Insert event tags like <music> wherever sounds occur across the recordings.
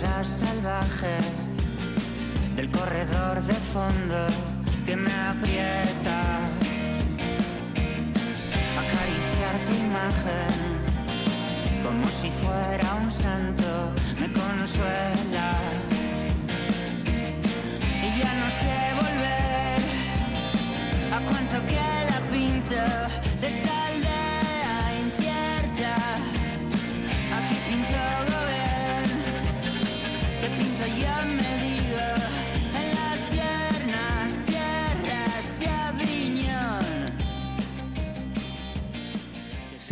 salvaje del corredor de fondo que me aprieta. Acariciar tu imagen como si fuera un santo me consuela. Y ya no sé volver a cuánto queda pinta de esta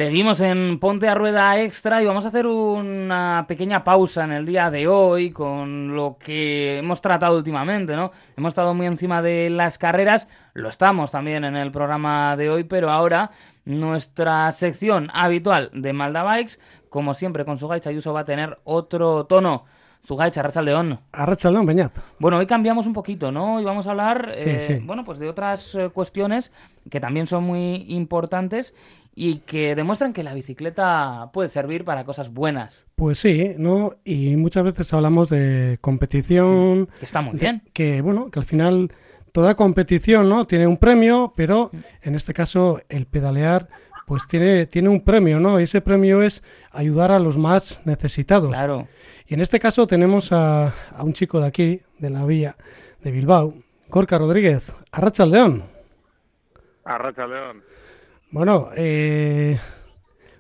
Seguimos en Ponte a Rueda Extra y vamos a hacer una pequeña pausa en el día de hoy con lo que hemos tratado últimamente, ¿no? Hemos estado muy encima de las carreras, lo estamos también en el programa de hoy, pero ahora nuestra sección habitual de Malda Bikes, como siempre con su Gaicha Ayuso, va a tener otro tono. Su Gaicha, León. Arrachaldeón, Beñat. Bueno, hoy cambiamos un poquito, ¿no? Y vamos a hablar, Sí, eh, sí. bueno, pues de otras eh, cuestiones que también son muy importantes y que demuestran que la bicicleta puede servir para cosas buenas, Pues sí, ¿no? Y muchas veces hablamos de competición, que está muy de- bien. que bueno, que al final toda competición, ¿no? Tiene un premio, pero en este caso el pedalear pues tiene, tiene un premio, ¿no? Y ese premio es ayudar a los más necesitados. Claro. Y en este caso tenemos a, a un chico de aquí, de la vía de Bilbao, Gorka Rodríguez, Arrachaldeón. Arracha León. Bueno, eh,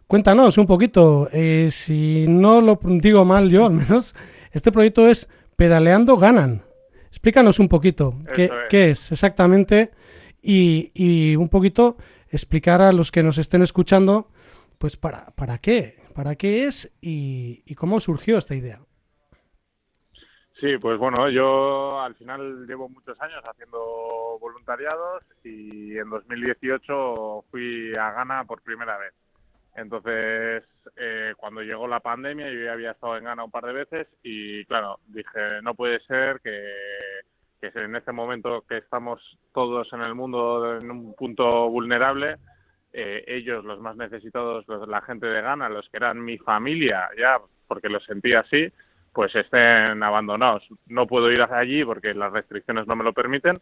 cuéntanos un poquito, eh, si no lo digo mal yo al menos, este proyecto es Pedaleando Ganan. Explícanos un poquito qué, es. qué es exactamente y, y un poquito explicar a los que nos estén escuchando, pues para, para qué, para qué es y, cómo surgió esta idea. Sí, pues bueno, yo al final llevo muchos años haciendo voluntariados y en 2018 fui a Ghana por primera vez. Entonces, eh, cuando llegó la pandemia, yo ya había estado en Ghana un par de veces y claro, dije, no puede ser que, que en este momento que estamos todos en el mundo en un punto vulnerable, eh, ellos, los más necesitados, los- la gente de Ghana, los que eran mi familia, ya, porque lo sentía así, pues estén abandonados. No puedo ir hacia allí porque las restricciones no me lo permiten,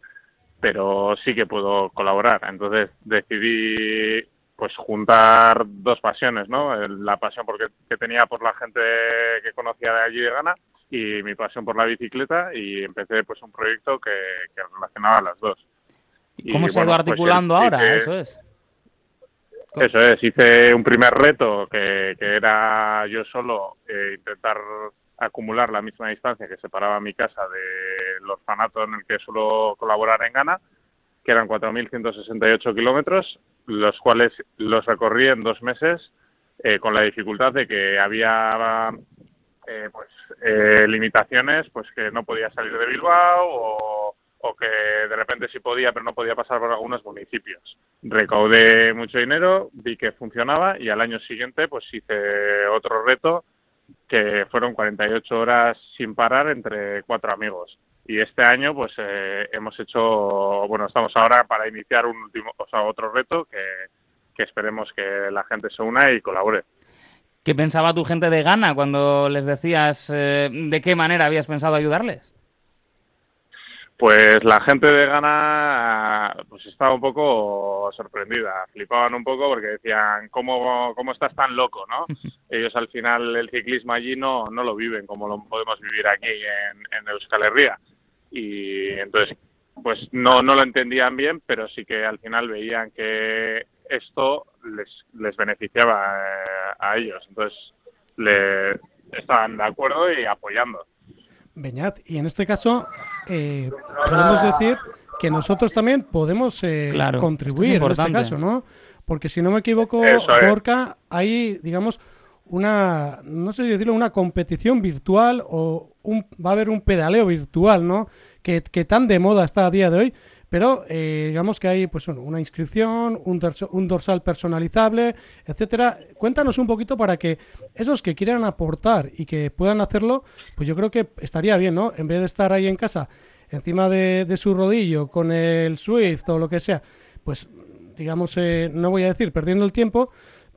pero sí que puedo colaborar. Entonces decidí pues juntar dos pasiones, ¿no? La pasión porque, que tenía por la gente que conocía de allí de Ghana y mi pasión por la bicicleta y empecé pues un proyecto que, que relacionaba las dos. ¿Y cómo Y, se ha ido bueno, pues, articulando ahora? hice- Eso es. Eso es, hice un primer reto que, que era yo solo eh, intentar acumular la misma distancia que separaba mi casa del orfanato en el que suelo colaborar en Ghana, que eran 4.168 kilómetros, los cuales los recorrí en dos meses eh, con la dificultad de que había eh, pues eh, limitaciones, pues que no podía salir de Bilbao o, o que de repente sí podía, pero no podía pasar por algunos municipios. Recaudé mucho dinero, vi que funcionaba y al año siguiente pues hice otro reto que fueron 48 horas sin parar entre cuatro amigos. Y este año pues eh, hemos hecho, bueno, estamos ahora para iniciar un último, o sea, otro reto que, que esperemos que la gente se una y colabore. ¿Qué pensaba tu gente de Ghana cuando les decías eh, de qué manera habías pensado ayudarles? Pues la gente de Ghana pues estaba un poco sorprendida, flipaban un poco porque decían, ¿cómo, cómo estás tan loco? ¿no? <laughs> Ellos al final el ciclismo allí no, no lo viven como lo podemos vivir aquí en, en Euskal Herria. Y entonces, pues no, no lo entendían bien, pero sí que al final veían que esto les, les beneficiaba eh, a ellos. Entonces, le, estaban de acuerdo y apoyando. Beñat, y en este caso eh, podemos decir que nosotros también podemos eh, Claro, contribuir es en este caso, ¿no? Porque si no me equivoco. Gorka, hay, digamos, una, no sé si decirlo, una competición virtual o un, va a haber un pedaleo virtual, ¿no? Que, tan de moda está a día de hoy, pero eh, digamos que hay pues una inscripción, un, un dorsal personalizable, etcétera. Cuéntanos un poquito para que esos que quieran aportar y que puedan hacerlo, pues yo creo que estaría bien, ¿no? En vez de estar ahí en casa encima de, de su rodillo con el Swift o lo que sea, pues digamos, eh, no voy a decir perdiendo el tiempo,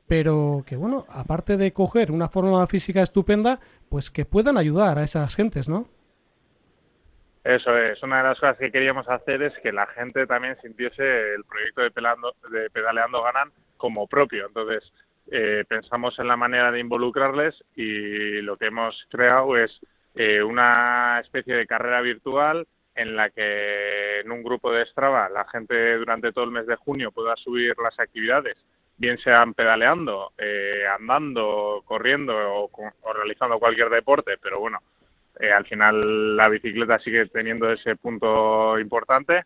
pero que bueno, aparte de coger una forma física estupenda, pues que puedan ayudar a esas gentes, ¿no? Eso es, una de las cosas que queríamos hacer es que la gente también sintiese el proyecto de, Pedaleando Ganan como propio. Entonces, eh, pensamos en la manera de involucrarles y lo que hemos creado es eh, una especie de carrera virtual en la que en un grupo de Strava la gente durante todo el mes de junio pueda subir las actividades, bien sean pedaleando, eh, andando, corriendo o realizando cualquier deporte, pero bueno, eh, al final la bicicleta sigue teniendo ese punto importante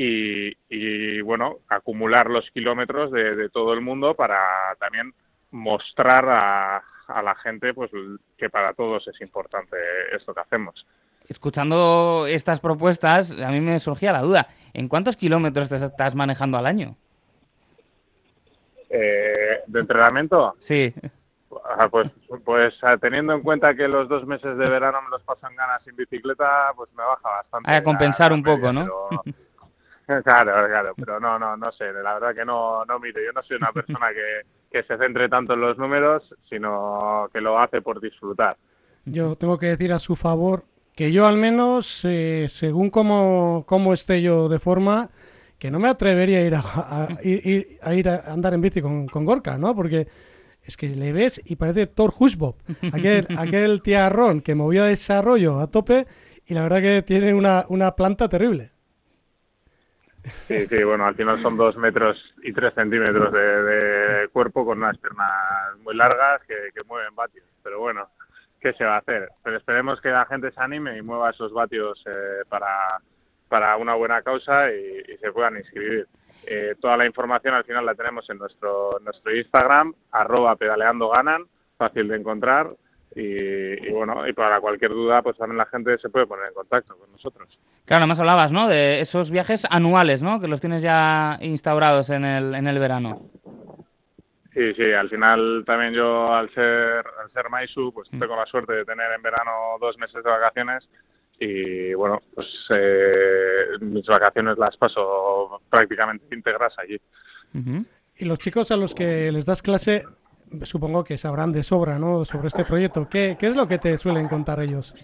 y, bueno, acumular los kilómetros de, todo el mundo para también mostrar a, la gente pues que para todos es importante esto que hacemos. Escuchando estas propuestas, a mí me surgía la duda, ¿en cuántos kilómetros te estás manejando al año? Eh, ¿De entrenamiento? Sí. Ah, pues, pues ah, teniendo en cuenta que los dos meses de verano me los pasan ganas sin bicicleta, pues me baja bastante. a compensar un poco, ¿no? <laughs> claro, claro, pero no, no, no sé, la verdad que no, no miro. Yo no soy una persona que, que se centre tanto en los números, sino que lo hace por disfrutar. Yo tengo que decir a su favor que yo al menos, eh, según cómo, cómo esté yo de forma, que no me atrevería a ir a, ir, a, ir a andar en bici con, con Gorka, ¿no? Porque es que le ves y parece Thor Hushbob, aquel, <laughs> aquel tiarrón que movía desarrollo a tope y la verdad que tiene una, una planta terrible. Sí, sí, bueno, al final son dos metros y tres centímetros de, cuerpo con unas piernas muy largas que, mueven vatios. Pero bueno, ¿qué se va a hacer? Pero esperemos que la gente se anime y mueva esos vatios eh, para, para una buena causa y se puedan inscribir. Eh, toda la información al final la tenemos en nuestro, nuestro Instagram, arroba pedaleando ganan, fácil de encontrar. Y, bueno, y para cualquier duda, pues también la gente se puede poner en contacto con nosotros. Claro, más hablabas, ¿no? De esos viajes anuales, ¿no? Que los tienes ya instaurados en el, en el verano. Sí, sí, al final también yo al ser, al ser Maisu, pues mm. tengo la suerte de tener en verano dos meses de vacaciones y bueno, pues eh, mis vacaciones las paso prácticamente íntegras allí. Y los chicos a los que les das clase, supongo que sabrán de sobra, ¿no? Sobre este proyecto. ¿Qué, qué es lo que te suelen contar ellos?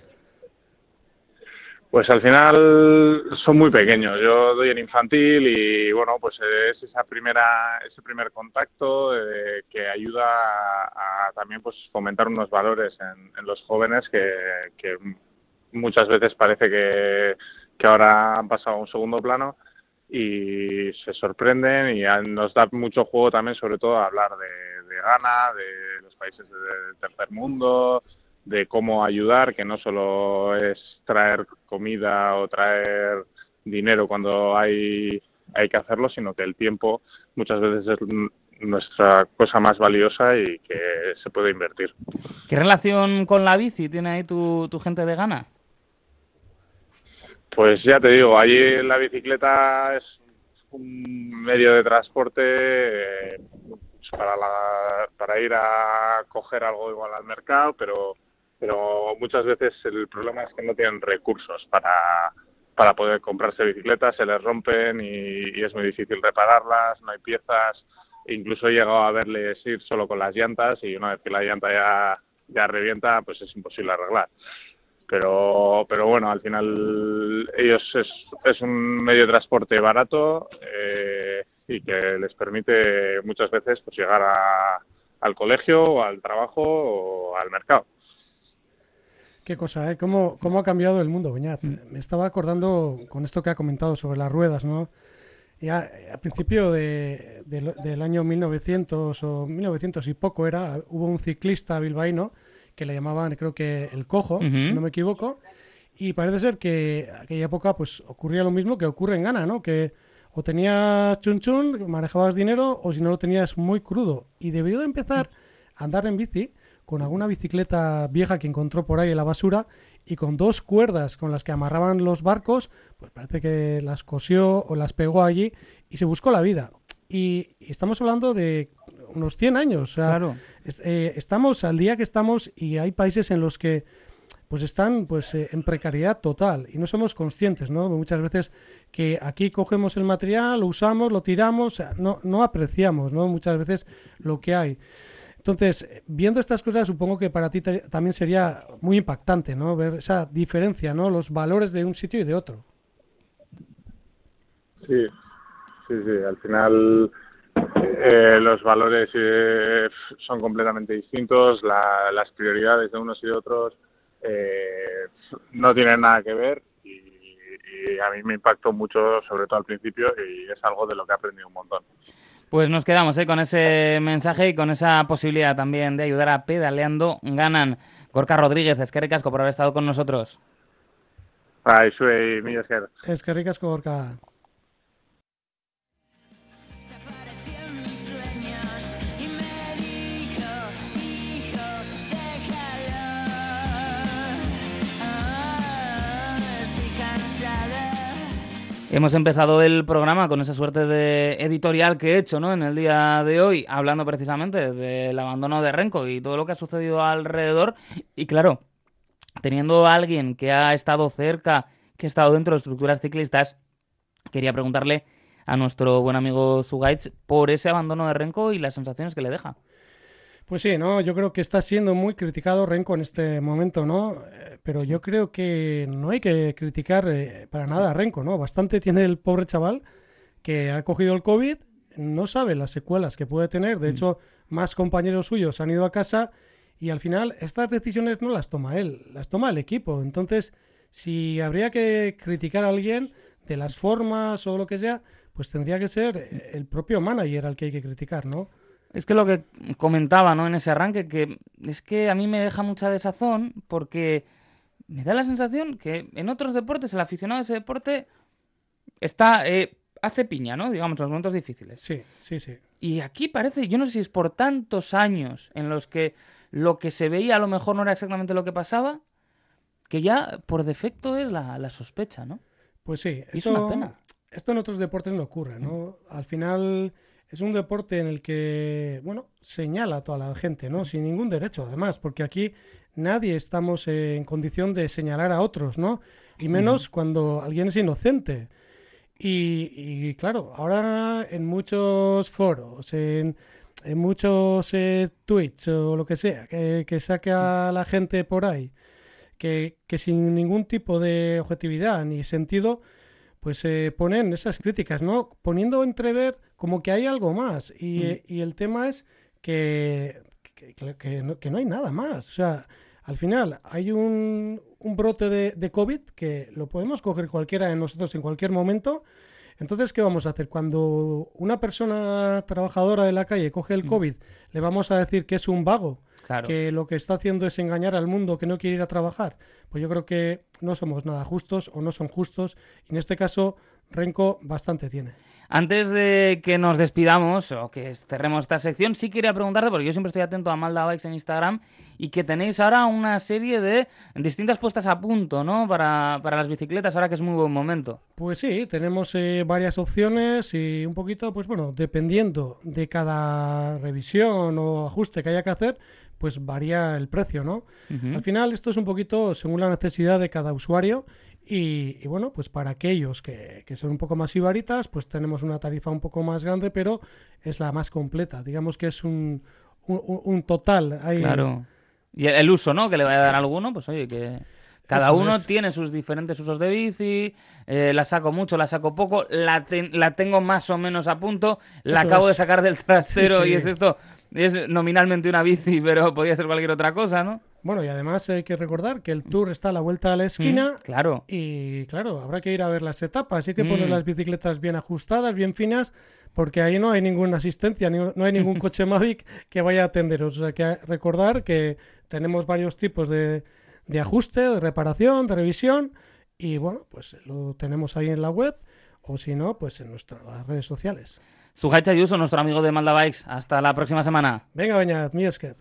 Pues al final son muy pequeños. Yo doy en infantil y bueno, pues es esa primera, ese primer contacto eh, que ayuda a, también pues fomentar unos valores en, en los jóvenes que, que muchas veces parece que, ahora han pasado a un segundo plano y se sorprenden y nos da mucho juego también sobre todo hablar de, de Ghana, de los países del tercer mundo, de cómo ayudar, que no solo es traer comida o traer dinero cuando hay, hay que hacerlo, sino que el tiempo muchas veces es nuestra cosa más valiosa y que se puede invertir. ¿Qué relación con la bici tiene ahí tu, tu gente de Ghana? Pues ya te digo, allí la bicicleta es un medio de transporte eh, para, para ir a coger algo igual al mercado, pero, pero muchas veces el problema es que no tienen recursos para, para poder comprarse bicicletas, se les rompen y, es muy difícil repararlas, no hay piezas, incluso he llegado a verles ir solo con las llantas y una vez que la llanta ya, ya revienta, pues es imposible arreglar pero pero bueno al final ellos es, es un medio de transporte barato eh, y que les permite muchas veces pues llegar a, al colegio o al trabajo o al mercado Qué cosa, ¿eh? ¿Cómo, cómo ha cambiado el mundo, Beñat? Me estaba acordando con esto que ha comentado sobre las ruedas, ¿no? Ya a principio de, del año 1900 o 1900 y poco era, hubo un ciclista bilbaíno que le llamaban, creo que el cojo, si no me equivoco. Y parece ser que aquella época pues ocurría lo mismo que ocurre en Ghana, ¿no? Que o tenías chun chun, manejabas dinero, o si no lo tenías muy crudo. Y debió de empezar a andar en bici con alguna bicicleta vieja que encontró por ahí en la basura y con dos cuerdas con las que amarraban los barcos, pues parece que las cosió o las pegó allí y se buscó la vida. Y, estamos hablando de unos 100 años. O sea, claro. Eh, estamos al día que estamos y hay países en los que pues están pues eh, en precariedad total y no somos conscientes, ¿no? Muchas veces que aquí cogemos el material, lo usamos, lo tiramos, no, no apreciamos, ¿no? Muchas veces lo que hay. Entonces, viendo estas cosas, supongo que para ti te- también sería muy impactante, ¿no? Ver esa diferencia, ¿no? Los valores de un sitio y de otro. Sí, sí, sí. Al final eh, los valores eh, son completamente distintos, la- las prioridades de unos y de otros eh, no tienen nada que ver y, y a mí me impactó mucho, sobre todo al principio, y es algo de lo que he aprendido un montón. Pues nos quedamos ¿eh? con ese mensaje y con esa posibilidad también de ayudar a Pedaleando Ganan. Gorka Rodríguez, es que ricasco por haber estado con nosotros. Ay, soy mi esker. Es que ricas Gorka. Hemos empezado el programa con esa suerte de editorial que he hecho ¿no? en el día de hoy, hablando precisamente del abandono de Renko y todo lo que ha sucedido alrededor. Y claro, teniendo a alguien que ha estado cerca, que ha estado dentro de estructuras ciclistas, quería preguntarle a nuestro buen amigo Zugaitz por ese abandono de Renko y las sensaciones que le deja. Pues sí, no, yo creo que está siendo muy criticado Renko en este momento, ¿no? Eh, Pero yo creo que no hay que criticar eh, para nada a Renko, ¿no? Bastante tiene el pobre chaval que ha cogido el COVID, no sabe las secuelas que puede tener, de hecho, más compañeros suyos han ido a casa y al final estas decisiones no las toma él, las toma el equipo. Entonces, si habría que criticar a alguien de las formas o lo que sea, pues tendría que ser eh, el propio manager al que hay que criticar, ¿no? Es que lo que comentaba, ¿no? En ese arranque, que es que a mí me deja mucha desazón porque me da la sensación que en otros deportes el aficionado de ese deporte está eh, hace piña, ¿no? Digamos, en los momentos difíciles. Sí, sí, sí. Y aquí parece, yo no sé si es por tantos años en los que lo que se veía a lo mejor no era exactamente lo que pasaba, que ya por defecto es la, la sospecha, ¿no? Pues sí, Y es esto, una pena. esto en otros deportes no ocurre, ¿no? Al final es un deporte en el que, bueno, señala a toda la gente, ¿no? Sin ningún derecho, además, porque aquí nadie estamos en condición de señalar a otros, ¿no? Y menos cuando alguien es inocente. Y, y, claro, ahora en muchos foros, en, en muchos eh, tweets o lo que sea, que, que saca la gente por ahí, que, que sin ningún tipo de objetividad ni sentido, pues eh, ponen esas críticas, ¿no? Poniendo entrever como que hay algo más. Y, eh, y el tema es que, que, no, que no hay nada más. O sea, al final hay un, un brote de, de COVID que lo podemos coger cualquiera de nosotros en cualquier momento. Entonces, ¿qué vamos a hacer? Cuando una persona trabajadora de la calle coge el COVID, ¿le vamos a decir que es un vago? Que lo que está haciendo es engañar al mundo que no quiere ir a trabajar. Pues yo creo que no somos nada justos o no son justos. Y en este caso, Renko bastante tiene. Antes de que nos despidamos o que cerremos esta sección, sí quería preguntarte, porque yo siempre estoy atento a Malda Bikes en Instagram, y que tenéis ahora una serie de distintas puestas a punto, ¿no? Para, para las bicicletas, ahora que es muy buen momento. Pues sí, tenemos eh, varias opciones y un poquito, pues bueno, dependiendo de cada revisión o ajuste que haya que hacer, pues varía el precio, ¿no? Al final esto es un poquito según la necesidad de cada usuario y, y bueno, pues para aquellos que, que son un poco más ibaritas, pues tenemos una tarifa un poco más grande, pero es la más completa. Digamos que es un, un, un- total. Ahí, Claro. Y el, uso, ¿no? Que le vaya a dar a alguno, pues oye, que cada Eso uno es. tiene sus diferentes usos de bici, eh, la saco mucho, la saco poco, la, ten- la tengo más o menos a punto, la Eso acabo de sacar del trasero Sí, y es esto, es nominalmente una bici, pero podría ser cualquier otra cosa, ¿no? Bueno, y además hay que recordar que el tour está a la vuelta de la esquina. Mm, claro. Y claro, habrá que ir a ver las etapas. Hay que poner Mm. las bicicletas bien ajustadas, bien finas, porque ahí no hay ninguna asistencia, no hay ningún <laughs> coche Mavic que vaya a atenderos. O sea, que recordar que tenemos varios tipos de, de ajuste, de reparación, de revisión. Y bueno, pues lo tenemos ahí en la web, o si no, pues en nuestras redes sociales. Sujaicha Ayuso, nuestro amigo de Malda Bikes. Hasta la próxima semana. Venga, Beñat, mi esker.